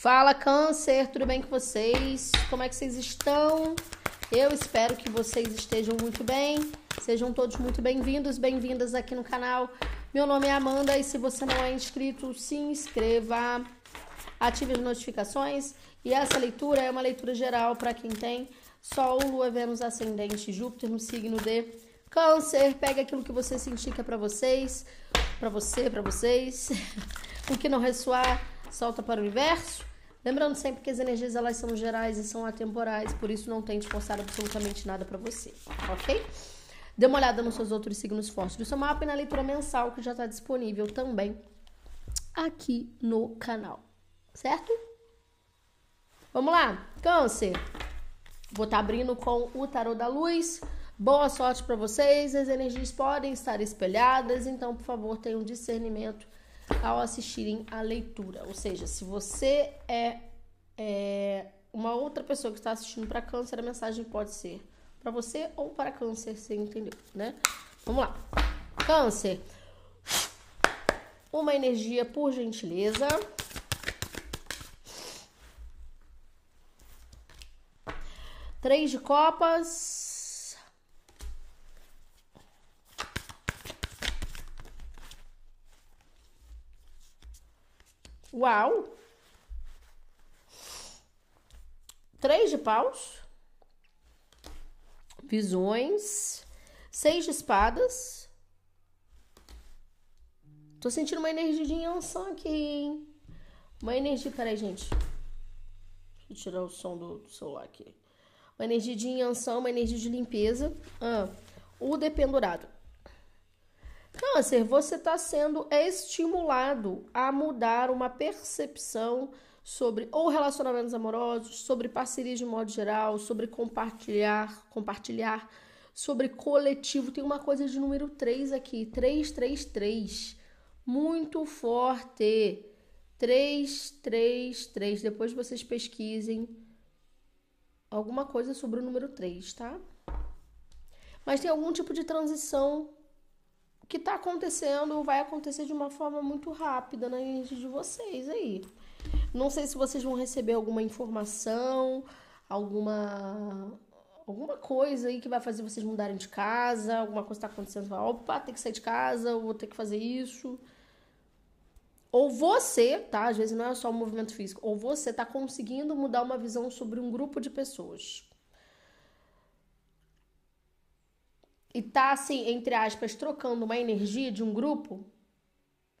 Fala, Câncer, tudo bem com vocês? Como é que vocês estão? Eu espero que vocês estejam muito bem. Sejam todos muito bem-vindos, bem-vindas aqui no canal. Meu nome é Amanda e se você não é inscrito, se inscreva, ative as notificações. E essa leitura é uma leitura geral para quem tem Sol, Lua, Vênus, Ascendente, Júpiter no signo de Câncer. Pega aquilo que você sentir que é para vocês, para você, para vocês. o que não ressoar, solta para o universo. Lembrando sempre que as energias elas são gerais e são atemporais, por isso não tente forçar absolutamente nada para você, ok? Dê uma olhada nos seus outros signos fortes do seu mapa e na leitura mensal que já está disponível também aqui no canal, certo? Vamos lá, Câncer. Vou estar tá abrindo com o Tarô da Luz. Boa sorte para vocês. As energias podem estar espelhadas, então, por favor, tenham discernimento ao assistirem a leitura. Ou seja, se você é, é uma outra pessoa que está assistindo para câncer, a mensagem pode ser para você ou para câncer, você entendeu, né? Vamos lá. Câncer. Uma energia, por gentileza. Três de copas. Uau! Três de paus. Visões. Seis de espadas. Tô sentindo uma energia de Yansan aqui, hein? Uma energia. Peraí, gente. Deixa eu tirar o som do, do celular aqui. Uma energia de Yansan, uma energia de limpeza. Ah, o dependurado. Câncer, você está sendo estimulado a mudar uma percepção sobre ou relacionamentos amorosos, sobre parcerias de modo geral, sobre compartilhar, compartilhar, sobre coletivo. Tem uma coisa de número 3 aqui, 333. Muito forte. 333. Depois vocês pesquisem alguma coisa sobre o número 3, tá? Mas tem algum tipo de transição que está acontecendo vai acontecer de uma forma muito rápida na energia de vocês aí. Não sei se vocês vão receber alguma informação, alguma alguma coisa aí que vai fazer vocês mudarem de casa, alguma coisa está acontecendo, opa, tem que sair de casa, vou ter que fazer isso. Ou você, tá? Às vezes não é só o movimento físico, ou você está conseguindo mudar uma visão sobre um grupo de pessoas. E tá assim, entre aspas, trocando uma energia de um grupo,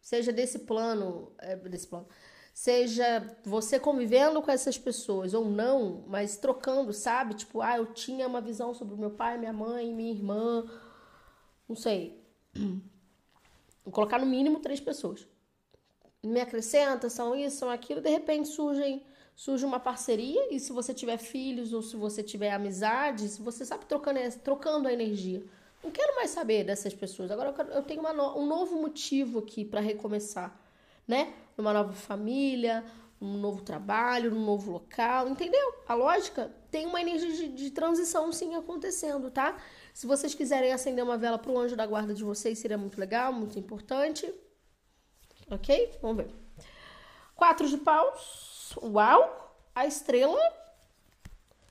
seja desse plano, é, desse plano, seja você convivendo com essas pessoas ou não, mas trocando, sabe? Tipo, ah, eu tinha uma visão sobre meu pai, minha mãe, minha irmã, não sei. Vou colocar no mínimo três pessoas. Me acrescenta, são isso, são aquilo, de repente surgem surge uma parceria e se você tiver filhos ou se você tiver amizades, você sabe trocando, trocando a energia. Não quero mais saber dessas pessoas. Agora eu, quero, eu tenho no, um novo motivo aqui para recomeçar, né? Uma nova família, um novo trabalho, um novo local, entendeu? A lógica tem uma energia de, de transição sim acontecendo, tá? Se vocês quiserem acender uma vela para o anjo da guarda de vocês, seria muito legal, muito importante. Ok? Vamos ver. Quatro de paus. Uau! A estrela.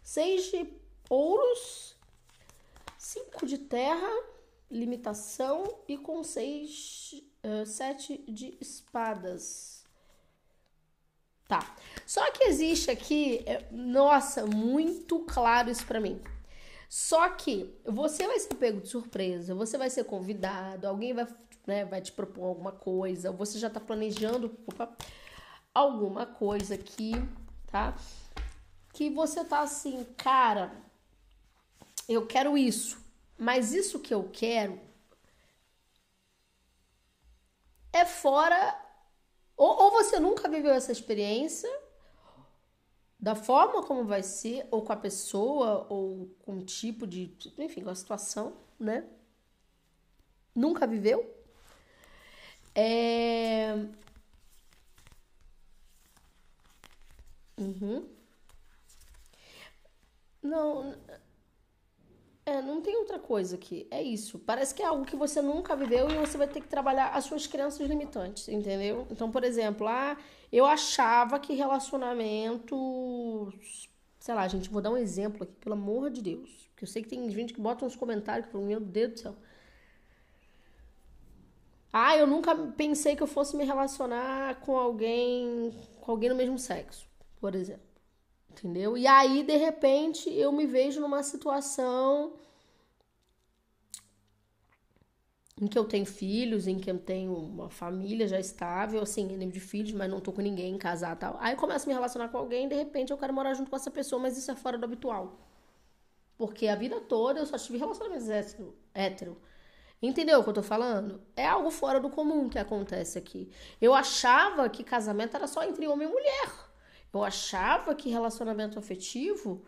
Seis de ouros cinco de terra, limitação, e com seis, uh, sete de espadas. Tá. Só que existe aqui, é, nossa, muito claro isso para mim. Só que você vai ser pego de surpresa, você vai ser convidado, alguém vai, né, vai te propor alguma coisa, você já tá planejando opa, alguma coisa aqui, tá? Que você tá assim, cara, eu quero isso, mas isso que eu quero é fora. Ou, ou você nunca viveu essa experiência da forma como vai ser, ou com a pessoa, ou com o tipo de. Enfim, com a situação, né? Nunca viveu. É. Uhum. Não, é, não tem outra coisa aqui. É isso. Parece que é algo que você nunca viveu e você vai ter que trabalhar as suas crenças limitantes, entendeu? Então, por exemplo, ah, eu achava que relacionamento. Sei lá, gente, vou dar um exemplo aqui, pelo amor de Deus. Porque eu sei que tem gente que bota uns comentários que falam, meu Deus do céu. Ah, eu nunca pensei que eu fosse me relacionar com alguém, com alguém no mesmo sexo, por exemplo. Entendeu? E aí, de repente, eu me vejo numa situação em que eu tenho filhos, em que eu tenho uma família já estável, assim, nível de filhos, mas não tô com ninguém, casar tal. Aí começo a me relacionar com alguém de repente eu quero morar junto com essa pessoa, mas isso é fora do habitual. Porque a vida toda eu só tive relacionamentos hétero. hétero. Entendeu o que eu tô falando? É algo fora do comum que acontece aqui. Eu achava que casamento era só entre homem e mulher. Eu achava que relacionamento afetivo,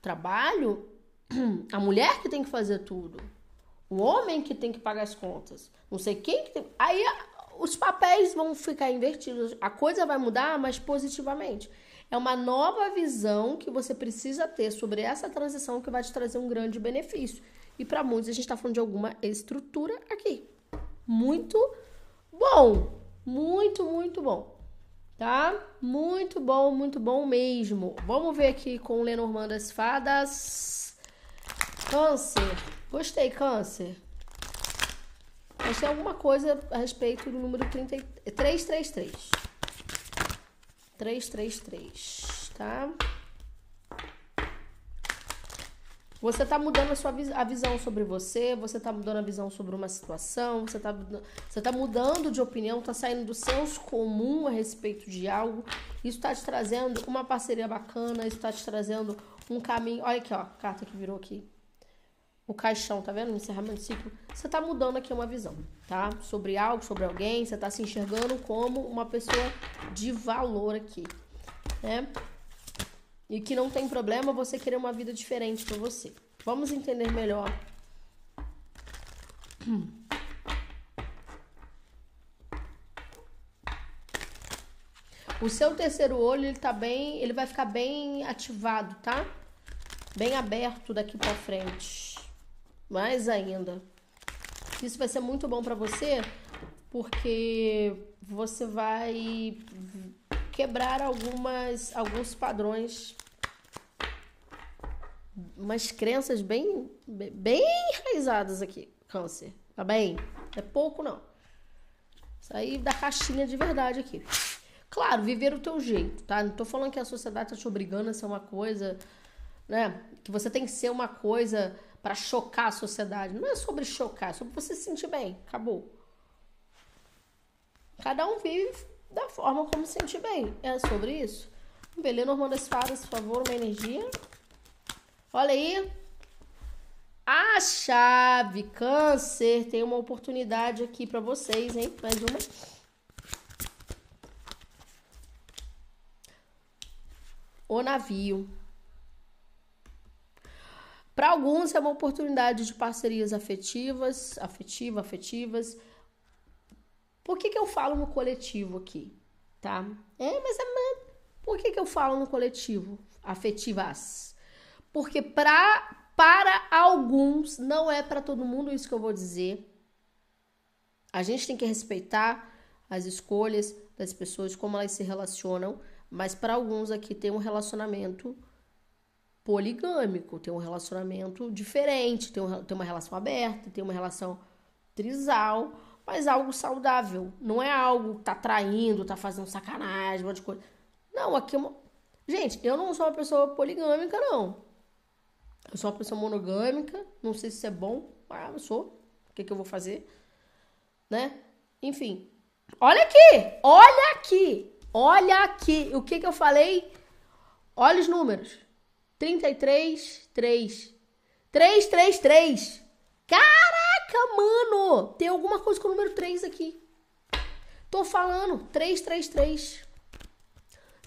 trabalho, a mulher que tem que fazer tudo. O homem que tem que pagar as contas. Não sei quem que tem. Aí os papéis vão ficar invertidos. A coisa vai mudar, mas positivamente. É uma nova visão que você precisa ter sobre essa transição que vai te trazer um grande benefício. E para muitos a gente está falando de alguma estrutura aqui. Muito bom. Muito, muito bom. Tá? Muito bom, muito bom mesmo. Vamos ver aqui com o Lenormand das Fadas. Câncer. Gostei, Câncer. Mas tem alguma coisa a respeito do número 30, 333. 333, tá? Você está mudando a sua a visão sobre você, você está mudando a visão sobre uma situação, você está você tá mudando de opinião, está saindo do senso comum a respeito de algo. Isso está te trazendo uma parceria bacana, isso está te trazendo um caminho. Olha aqui, ó, a carta que virou aqui. O caixão, tá vendo? O encerramento do ciclo. Você está mudando aqui uma visão, tá? Sobre algo, sobre alguém, você está se enxergando como uma pessoa de valor aqui, né? E que não tem problema você querer uma vida diferente para você. Vamos entender melhor. O seu terceiro olho, ele tá bem, ele vai ficar bem ativado, tá? Bem aberto daqui para frente. Mais ainda. Isso vai ser muito bom para você, porque você vai quebrar algumas alguns padrões umas crenças bem, bem enraizadas aqui, câncer. Tá bem? É pouco, não. Sair da caixinha de verdade aqui. Claro, viver o teu jeito, tá? Não tô falando que a sociedade tá te obrigando a ser uma coisa, né? Que você tem que ser uma coisa para chocar a sociedade. Não é sobre chocar, é sobre você se sentir bem. Acabou. Cada um vive da forma como se sentir bem. É sobre isso. Beleza, Normando das Fadas, por favor, uma energia. Olha aí. A chave câncer tem uma oportunidade aqui para vocês, hein? Mais uma. O navio. Para alguns é uma oportunidade de parcerias afetivas, afetiva, afetivas. Por que, que eu falo no coletivo aqui? Tá? É, mas é, por que, que eu falo no coletivo? Afetivas. Porque pra, para alguns, não é para todo mundo isso que eu vou dizer. A gente tem que respeitar as escolhas das pessoas, como elas se relacionam, mas para alguns aqui tem um relacionamento poligâmico, tem um relacionamento diferente, tem, um, tem uma relação aberta, tem uma relação trisal, mas algo saudável. Não é algo que tá traindo, tá fazendo sacanagem, um monte de coisa. Não, aqui é uma... Gente, eu não sou uma pessoa poligâmica, não. Eu sou uma pessoa monogâmica, não sei se isso é bom, mas eu sou. O que, que eu vou fazer? Né? Enfim. Olha aqui! Olha aqui! Olha aqui! O que, que eu falei? Olha os números. 33, 3. 3, 3, 3. Caraca, mano! Tem alguma coisa com o número 3 aqui. Tô falando. 3, 3, 3.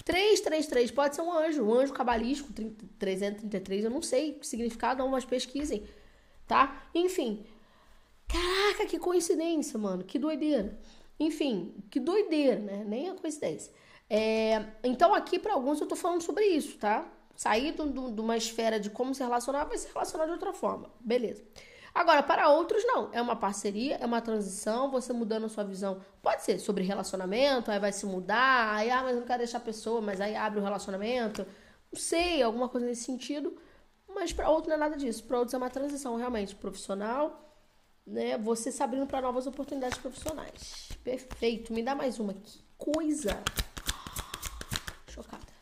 333 pode ser um anjo, um anjo cabalístico, 333, eu não sei o significado, não, mas pesquisem, tá? Enfim. Caraca, que coincidência, mano, que doideira. Enfim, que doideira, né? Nem a coincidência. É, então, aqui para alguns eu tô falando sobre isso, tá? sair de uma esfera de como se relacionar, vai se relacionar de outra forma. Beleza. Agora, para outros, não. É uma parceria, é uma transição, você mudando a sua visão. Pode ser sobre relacionamento, aí vai se mudar, aí, ah, mas eu não quero deixar a pessoa, mas aí abre o relacionamento. Não sei, alguma coisa nesse sentido. Mas para outro não é nada disso. Para outros é uma transição realmente profissional, né? Você se abrindo para novas oportunidades profissionais. Perfeito. Me dá mais uma. Que coisa! Chocada.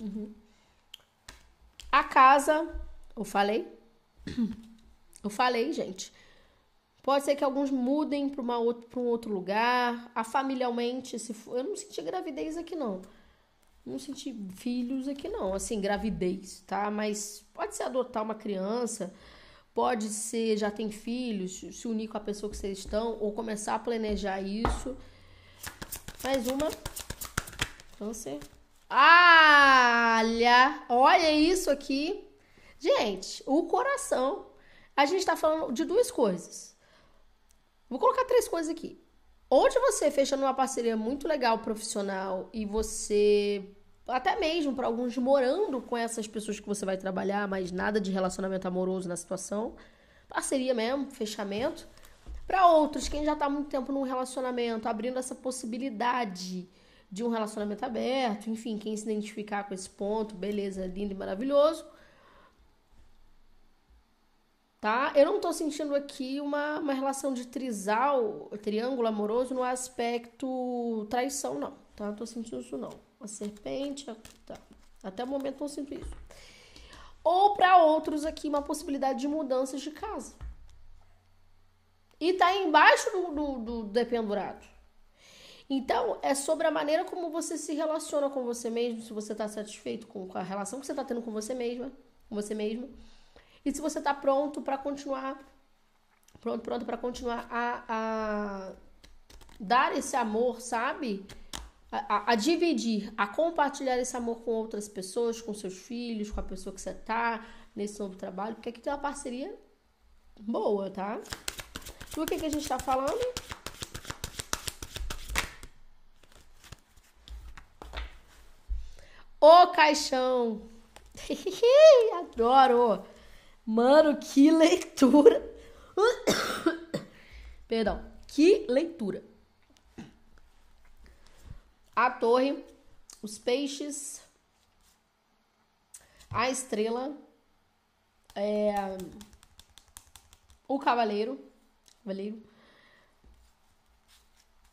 Uhum. A casa eu falei? Eu falei, gente. Pode ser que alguns mudem para um outro lugar. A familiarmente, se for. Eu não senti gravidez aqui, não. Não senti filhos aqui, não. Assim, gravidez, tá? Mas pode ser adotar uma criança. Pode ser já tem filhos, se unir com a pessoa que vocês estão, ou começar a planejar isso. Mais uma. Câncer. Olha! Olha isso aqui. Gente, o coração. A gente está falando de duas coisas. Vou colocar três coisas aqui. Onde você fecha numa parceria muito legal profissional e você até mesmo para alguns morando com essas pessoas que você vai trabalhar, mas nada de relacionamento amoroso na situação, parceria mesmo, fechamento. Para outros, quem já está há muito tempo num relacionamento, abrindo essa possibilidade de um relacionamento aberto, enfim, quem se identificar com esse ponto, beleza, lindo e maravilhoso tá? Eu não tô sentindo aqui uma, uma relação de trisal, triângulo amoroso no aspecto traição, não, tá? Não tô sentindo isso, não. A serpente, tá. Até o momento não sinto isso. Ou para outros aqui, uma possibilidade de mudanças de casa. E tá embaixo do, do, do dependurado. Então, é sobre a maneira como você se relaciona com você mesmo, se você está satisfeito com a relação que você está tendo com você mesma, com você mesmo e se você está pronto para continuar, pronto, pronto para continuar a, a, dar esse amor, sabe? A, a, a, dividir, a compartilhar esse amor com outras pessoas, com seus filhos, com a pessoa que você tá nesse novo trabalho, porque aqui tem uma parceria boa, tá? Do que, que a gente tá falando? O caixão. Adoro. Mano, que leitura. Perdão. Que leitura. A torre, os peixes, a estrela, é, o cavaleiro, cavaleiro,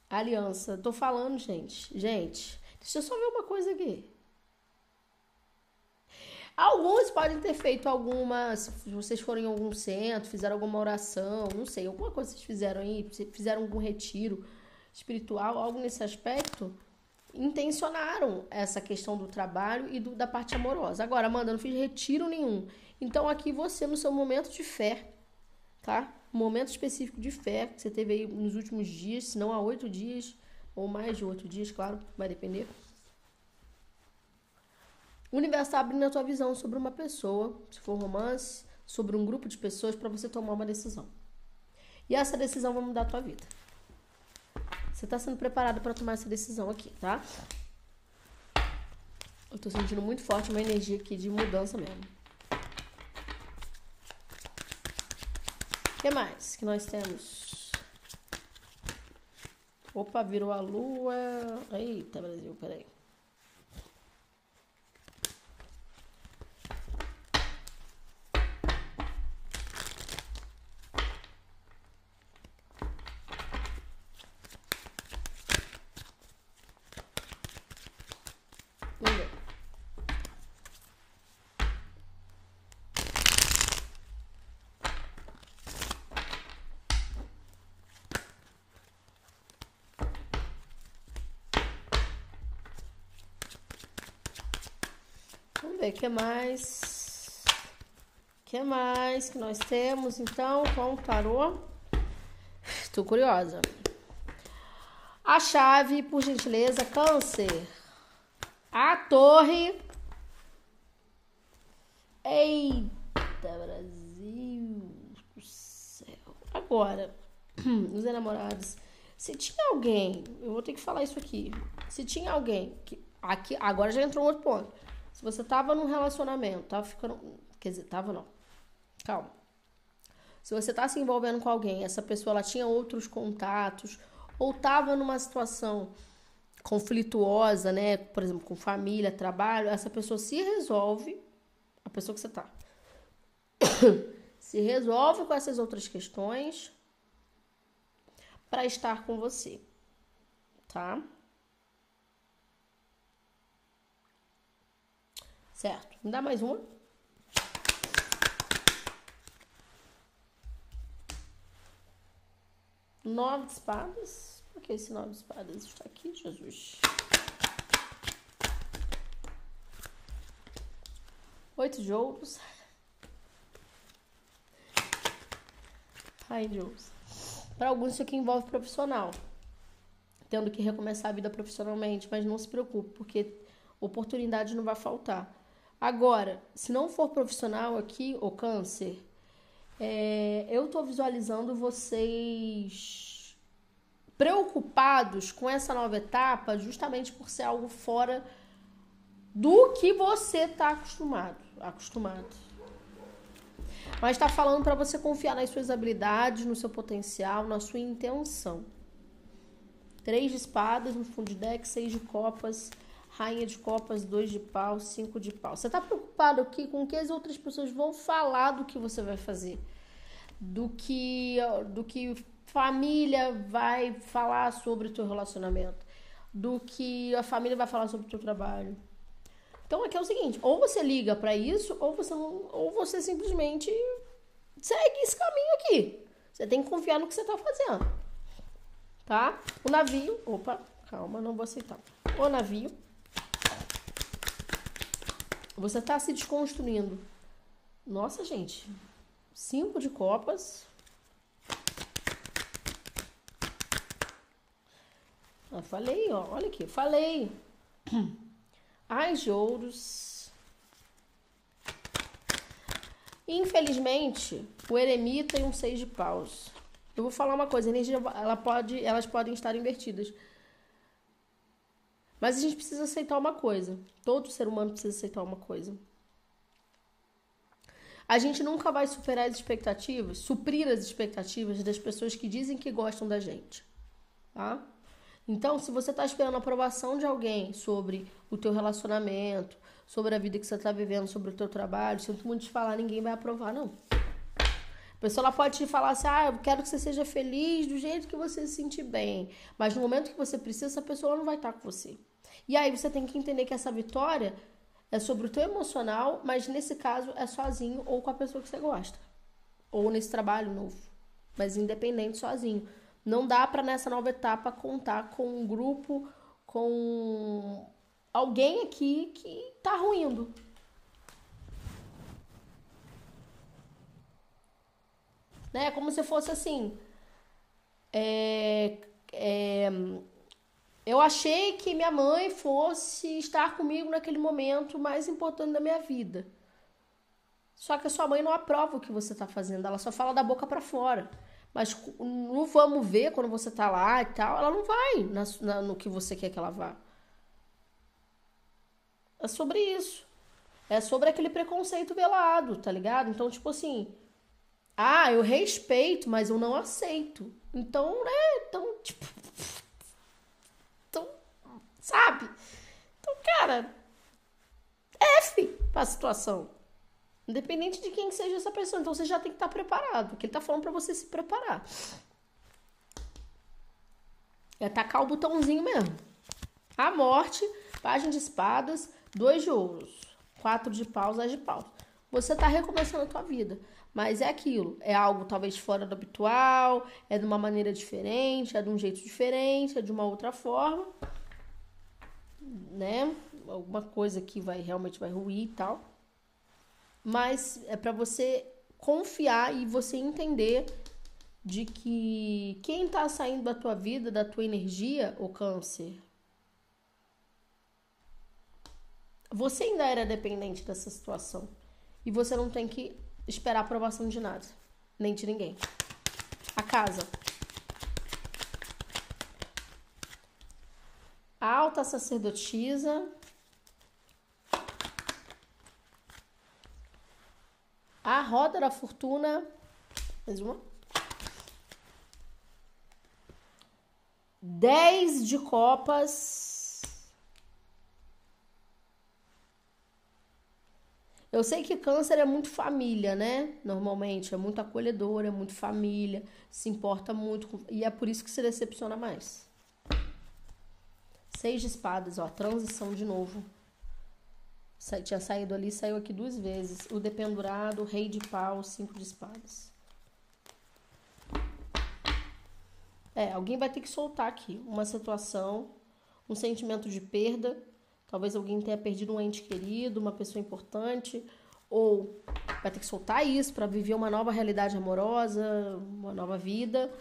aliança. Tô falando, gente. Gente, deixa eu só ver uma coisa aqui. Alguns podem ter feito alguma. Se vocês foram em algum centro, fizeram alguma oração, não sei, alguma coisa vocês fizeram aí, fizeram algum retiro espiritual, algo nesse aspecto, intencionaram essa questão do trabalho e do, da parte amorosa. Agora, Amanda, não fiz retiro nenhum. Então, aqui você, no seu momento de fé, tá? momento específico de fé que você teve aí nos últimos dias, se não há oito dias, ou mais de oito dias, claro, vai depender. O universo está abrindo a tua visão sobre uma pessoa, se for romance, sobre um grupo de pessoas para você tomar uma decisão. E essa decisão vai mudar a tua vida. Você está sendo preparado para tomar essa decisão aqui, tá? Eu estou sentindo muito forte uma energia aqui de mudança mesmo. O que mais que nós temos? Opa, virou a lua. Eita, Brasil, peraí. Ver o que mais. O que mais que nós temos então com o tarô? Tô curiosa. A chave, por gentileza, câncer. A torre. Eita, Brasil do céu. Agora, os enamorados. Se tinha alguém, eu vou ter que falar isso aqui. Se tinha alguém que aqui, agora já entrou um outro ponto. Se você tava num relacionamento, tava ficando. Quer dizer, tava não. Calma. Se você tá se envolvendo com alguém, essa pessoa ela tinha outros contatos, ou tava numa situação conflituosa, né? Por exemplo, com família, trabalho, essa pessoa se resolve, a pessoa que você tá, se resolve com essas outras questões para estar com você, tá? Certo. Me dá mais uma. Nove de espadas. Por que esse nove de espadas está aqui, Jesus? Oito de ouros. Ai, Deus. Para alguns, isso aqui envolve profissional. Tendo que recomeçar a vida profissionalmente, mas não se preocupe, porque oportunidade não vai faltar. Agora, se não for profissional aqui, o câncer, é, eu tô visualizando vocês preocupados com essa nova etapa, justamente por ser algo fora do que você tá acostumado, acostumado. Mas está falando para você confiar nas suas habilidades, no seu potencial, na sua intenção. Três de espadas no fundo de deck, seis de copas, rainha de copas, dois de pau, cinco de pau. Você está preocupado aqui com o que as outras pessoas vão falar do que você vai fazer, do que do que família vai falar sobre o teu relacionamento, do que a família vai falar sobre o teu trabalho. Então aqui é o seguinte, ou você liga para isso, ou você não, ou você simplesmente segue esse caminho aqui. Você tem que confiar no que você está fazendo. Tá? O navio, opa, calma, não vou aceitar. O navio você está se desconstruindo. Nossa, gente. Cinco de copas. Ah, falei, ó. Olha aqui. Falei. As de ouros. Infelizmente, o eremita e um seis de paus. Eu vou falar uma coisa, energia, ela pode, elas podem estar invertidas. Mas a gente precisa aceitar uma coisa. Todo ser humano precisa aceitar uma coisa. A gente nunca vai superar as expectativas, suprir as expectativas das pessoas que dizem que gostam da gente, tá? Então, se você está esperando a aprovação de alguém sobre o teu relacionamento, sobre a vida que você está vivendo, sobre o teu trabalho, sinto muito te falar, ninguém vai aprovar, não. A pessoa ela pode te falar assim, ah, eu quero que você seja feliz do jeito que você se sentir bem. Mas no momento que você precisa, essa pessoa não vai estar com você. E aí você tem que entender que essa vitória é sobre o teu emocional, mas nesse caso é sozinho ou com a pessoa que você gosta. Ou nesse trabalho novo. Mas independente, sozinho. Não dá para nessa nova etapa contar com um grupo, com alguém aqui que tá ruindo. Né? Como se fosse assim. É, é, eu achei que minha mãe fosse estar comigo naquele momento mais importante da minha vida. Só que a sua mãe não aprova o que você está fazendo, ela só fala da boca para fora. Mas no vamos ver quando você tá lá e tal, ela não vai na, na, no que você quer que ela vá. É sobre isso. É sobre aquele preconceito velado, tá ligado? Então, tipo assim, ah, eu respeito, mas eu não aceito. Então, né? Então, tipo, sabe? Então, cara, Pra situação. Independente de quem seja essa pessoa. Então você já tem que estar preparado. Porque ele tá falando para você se preparar. É tacar o botãozinho mesmo. A morte, página de espadas, dois de ouros, quatro de paus, as de paus. Você tá recomeçando a tua vida. Mas é aquilo, é algo talvez fora do habitual, é de uma maneira diferente, é de um jeito diferente, é de uma outra forma né? Alguma coisa que vai realmente vai ruir e tal. Mas é para você confiar e você entender de que quem tá saindo da tua vida, da tua energia, o câncer, você ainda era dependente dessa situação. E você não tem que esperar aprovação de nada, nem de ninguém. A casa. Alta sacerdotisa. A roda da fortuna. Mais uma. Dez de copas. Eu sei que câncer é muito família, né? Normalmente, é muito acolhedor, é muito família, se importa muito. Com... E é por isso que se decepciona mais. Seis de espadas, ó, transição de novo. Sa tinha saído ali, saiu aqui duas vezes. O dependurado, o rei de pau, cinco de espadas. É, alguém vai ter que soltar aqui uma situação, um sentimento de perda. Talvez alguém tenha perdido um ente querido, uma pessoa importante, ou vai ter que soltar isso para viver uma nova realidade amorosa, uma nova vida,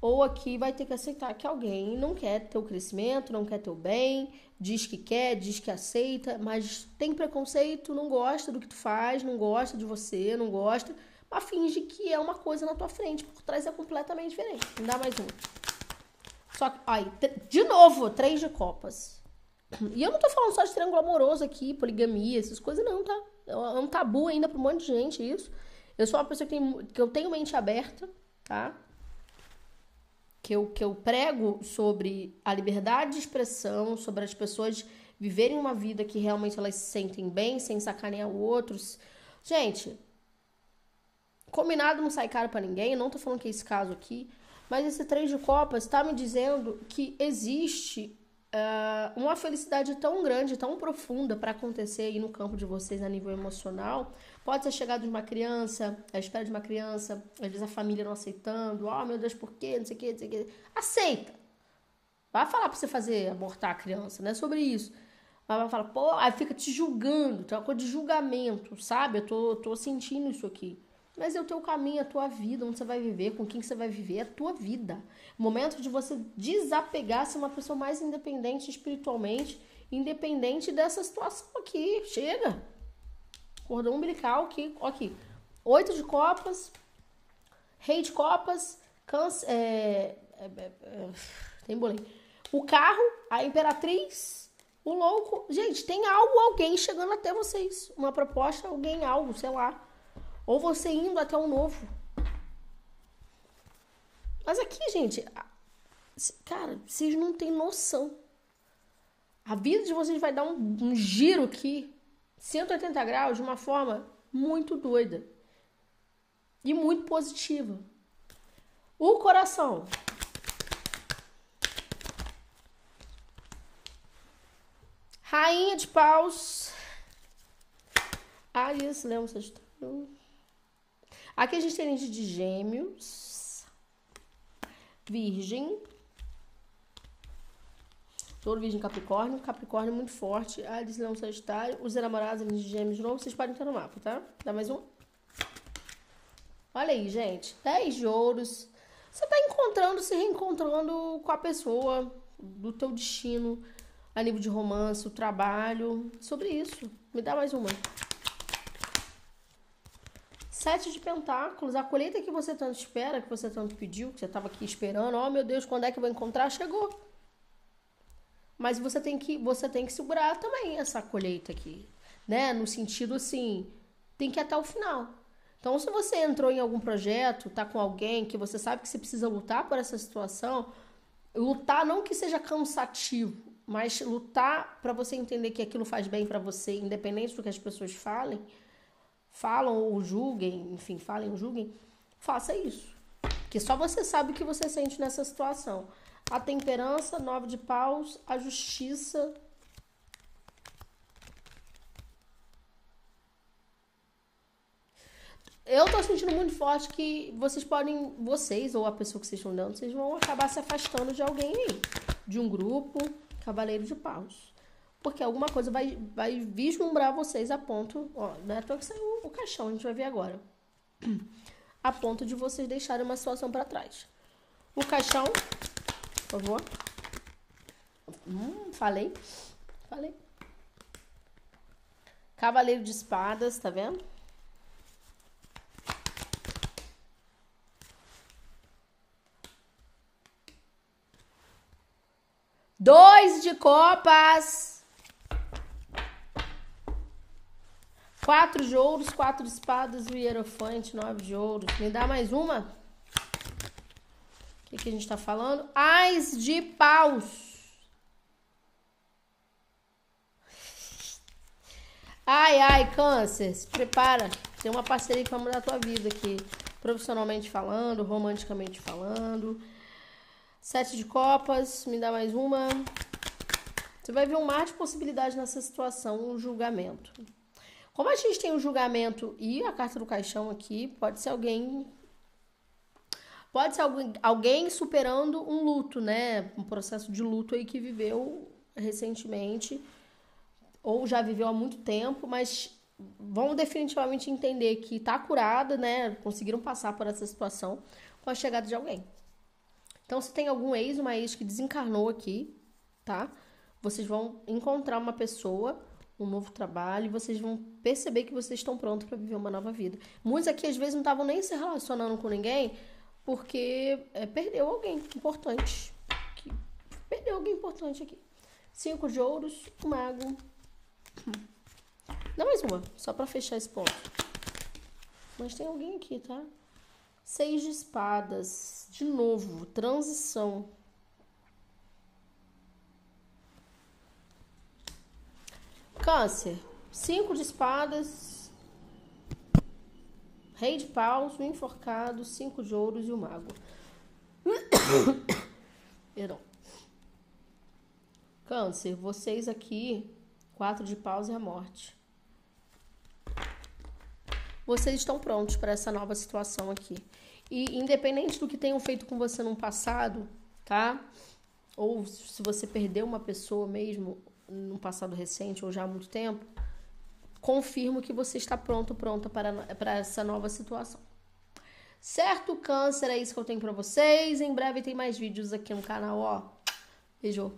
ou aqui vai ter que aceitar que alguém não quer teu crescimento, não quer teu bem, diz que quer, diz que aceita, mas tem preconceito, não gosta do que tu faz, não gosta de você, não gosta, mas finge que é uma coisa na tua frente, por trás é completamente diferente. Me dá mais um. Só que, aí, de novo, três de copas. E eu não tô falando só de triângulo amoroso aqui, poligamia, essas coisas não, tá? É um tabu ainda pra um monte de gente isso. Eu sou uma pessoa que, tem, que eu tenho mente aberta, tá? Que eu, que eu prego sobre a liberdade de expressão, sobre as pessoas viverem uma vida que realmente elas se sentem bem, sem sacanear outros. Gente, combinado não sai caro para ninguém, não tô falando que é esse caso aqui, mas esse três de copas está me dizendo que existe uh, uma felicidade tão grande, tão profunda para acontecer aí no campo de vocês a nível emocional, Pode ser chegado de uma criança, a espera de uma criança, às vezes a família não aceitando, oh meu Deus, por quê? Não sei o quê, não sei o quê. Aceita. Vai falar pra você fazer, abortar a criança, não é sobre isso. Mas vai falar, pô, aí fica te julgando, tem uma coisa de julgamento, sabe? Eu tô, tô sentindo isso aqui. Mas é o teu caminho, a tua vida, onde você vai viver, com quem você vai viver, é a tua vida. Momento de você desapegar, ser uma pessoa mais independente espiritualmente, independente dessa situação aqui. Chega cordão umbilical que, aqui, oito de copas, rei de copas, câncer, é, é, é, é, tem boleto. O carro, a imperatriz, o louco. Gente, tem algo, alguém chegando até vocês. Uma proposta, alguém, algo, sei lá. Ou você indo até um novo. Mas aqui, gente, cara, vocês não têm noção. A vida de vocês vai dar um, um giro aqui 180 graus de uma forma muito doida e muito positiva. O coração. Rainha de paus. Alias, Leão Sagitário. Aqui a gente tem de gêmeos. Virgem. Touro, Virgem, Capricórnio. Capricórnio muito forte. Ares, Leão, Sagitário. Os namorados, de Gêmeos de novo. Vocês podem estar no mapa, tá? Dá mais um. Olha aí, gente. 10 de ouros. Você tá encontrando, se reencontrando com a pessoa do teu destino a nível de romance, o trabalho. Sobre isso. Me dá mais uma. Sete de pentáculos, a colheita que você tanto espera, que você tanto pediu, que você estava aqui esperando, oh meu Deus, quando é que eu vou encontrar? Chegou. Mas você tem que você tem que segurar também essa colheita aqui, né? No sentido assim, tem que ir até o final. Então, se você entrou em algum projeto, tá com alguém que você sabe que você precisa lutar por essa situação, lutar não que seja cansativo, mas lutar para você entender que aquilo faz bem para você, independente do que as pessoas falem, falam ou julguem, enfim, falem ou julguem, faça isso. Porque só você sabe o que você sente nessa situação a temperança, nove de paus, a justiça. Eu tô sentindo muito forte que vocês podem, vocês ou a pessoa que vocês estão dando, vocês vão acabar se afastando de alguém aí, de um grupo, cavaleiro de paus. Porque alguma coisa vai, vai vislumbrar vocês a ponto, ó, não é que saiu o caixão, a gente vai ver agora. A ponto de vocês deixarem uma situação para trás. O caixão por favor. Hum, falei. Falei. Cavaleiro de espadas, tá vendo? Dois de copas. Quatro de ouros, quatro de espadas, o hierofante, nove de ouros. Me dá mais uma? O que, que a gente tá falando? Ais de paus. Ai, ai, câncer, se prepara. Tem uma parceria que vai mudar a tua vida aqui. Profissionalmente falando, romanticamente falando. Sete de copas, me dá mais uma. Você vai ver um mar de possibilidades nessa situação, um julgamento. Como a gente tem o julgamento e a carta do caixão aqui, pode ser alguém. Pode ser alguém, alguém superando um luto, né? Um processo de luto aí que viveu recentemente ou já viveu há muito tempo, mas vão definitivamente entender que tá curada, né? Conseguiram passar por essa situação com a chegada de alguém. Então, se tem algum ex, uma ex que desencarnou aqui, tá? Vocês vão encontrar uma pessoa, um novo trabalho, vocês vão perceber que vocês estão prontos para viver uma nova vida. Muitos aqui, às vezes, não estavam nem se relacionando com ninguém porque é, perdeu alguém importante. Perdeu alguém importante aqui. Cinco de ouros, um mago. Dá mais uma, só para fechar esse ponto. Mas tem alguém aqui, tá? Seis de espadas. De novo, transição. Câncer. Cinco de espadas. Rei de paus, o enforcado, cinco de ouros e o mago. Perdão. Câncer, vocês aqui, quatro de paus e a morte vocês estão prontos para essa nova situação aqui. E independente do que tenham feito com você no passado, tá? Ou se você perdeu uma pessoa mesmo no passado recente ou já há muito tempo, confirmo que você está pronto, pronta para, para essa nova situação. Certo, câncer, é isso que eu tenho para vocês. Em breve tem mais vídeos aqui no canal, ó. Beijo.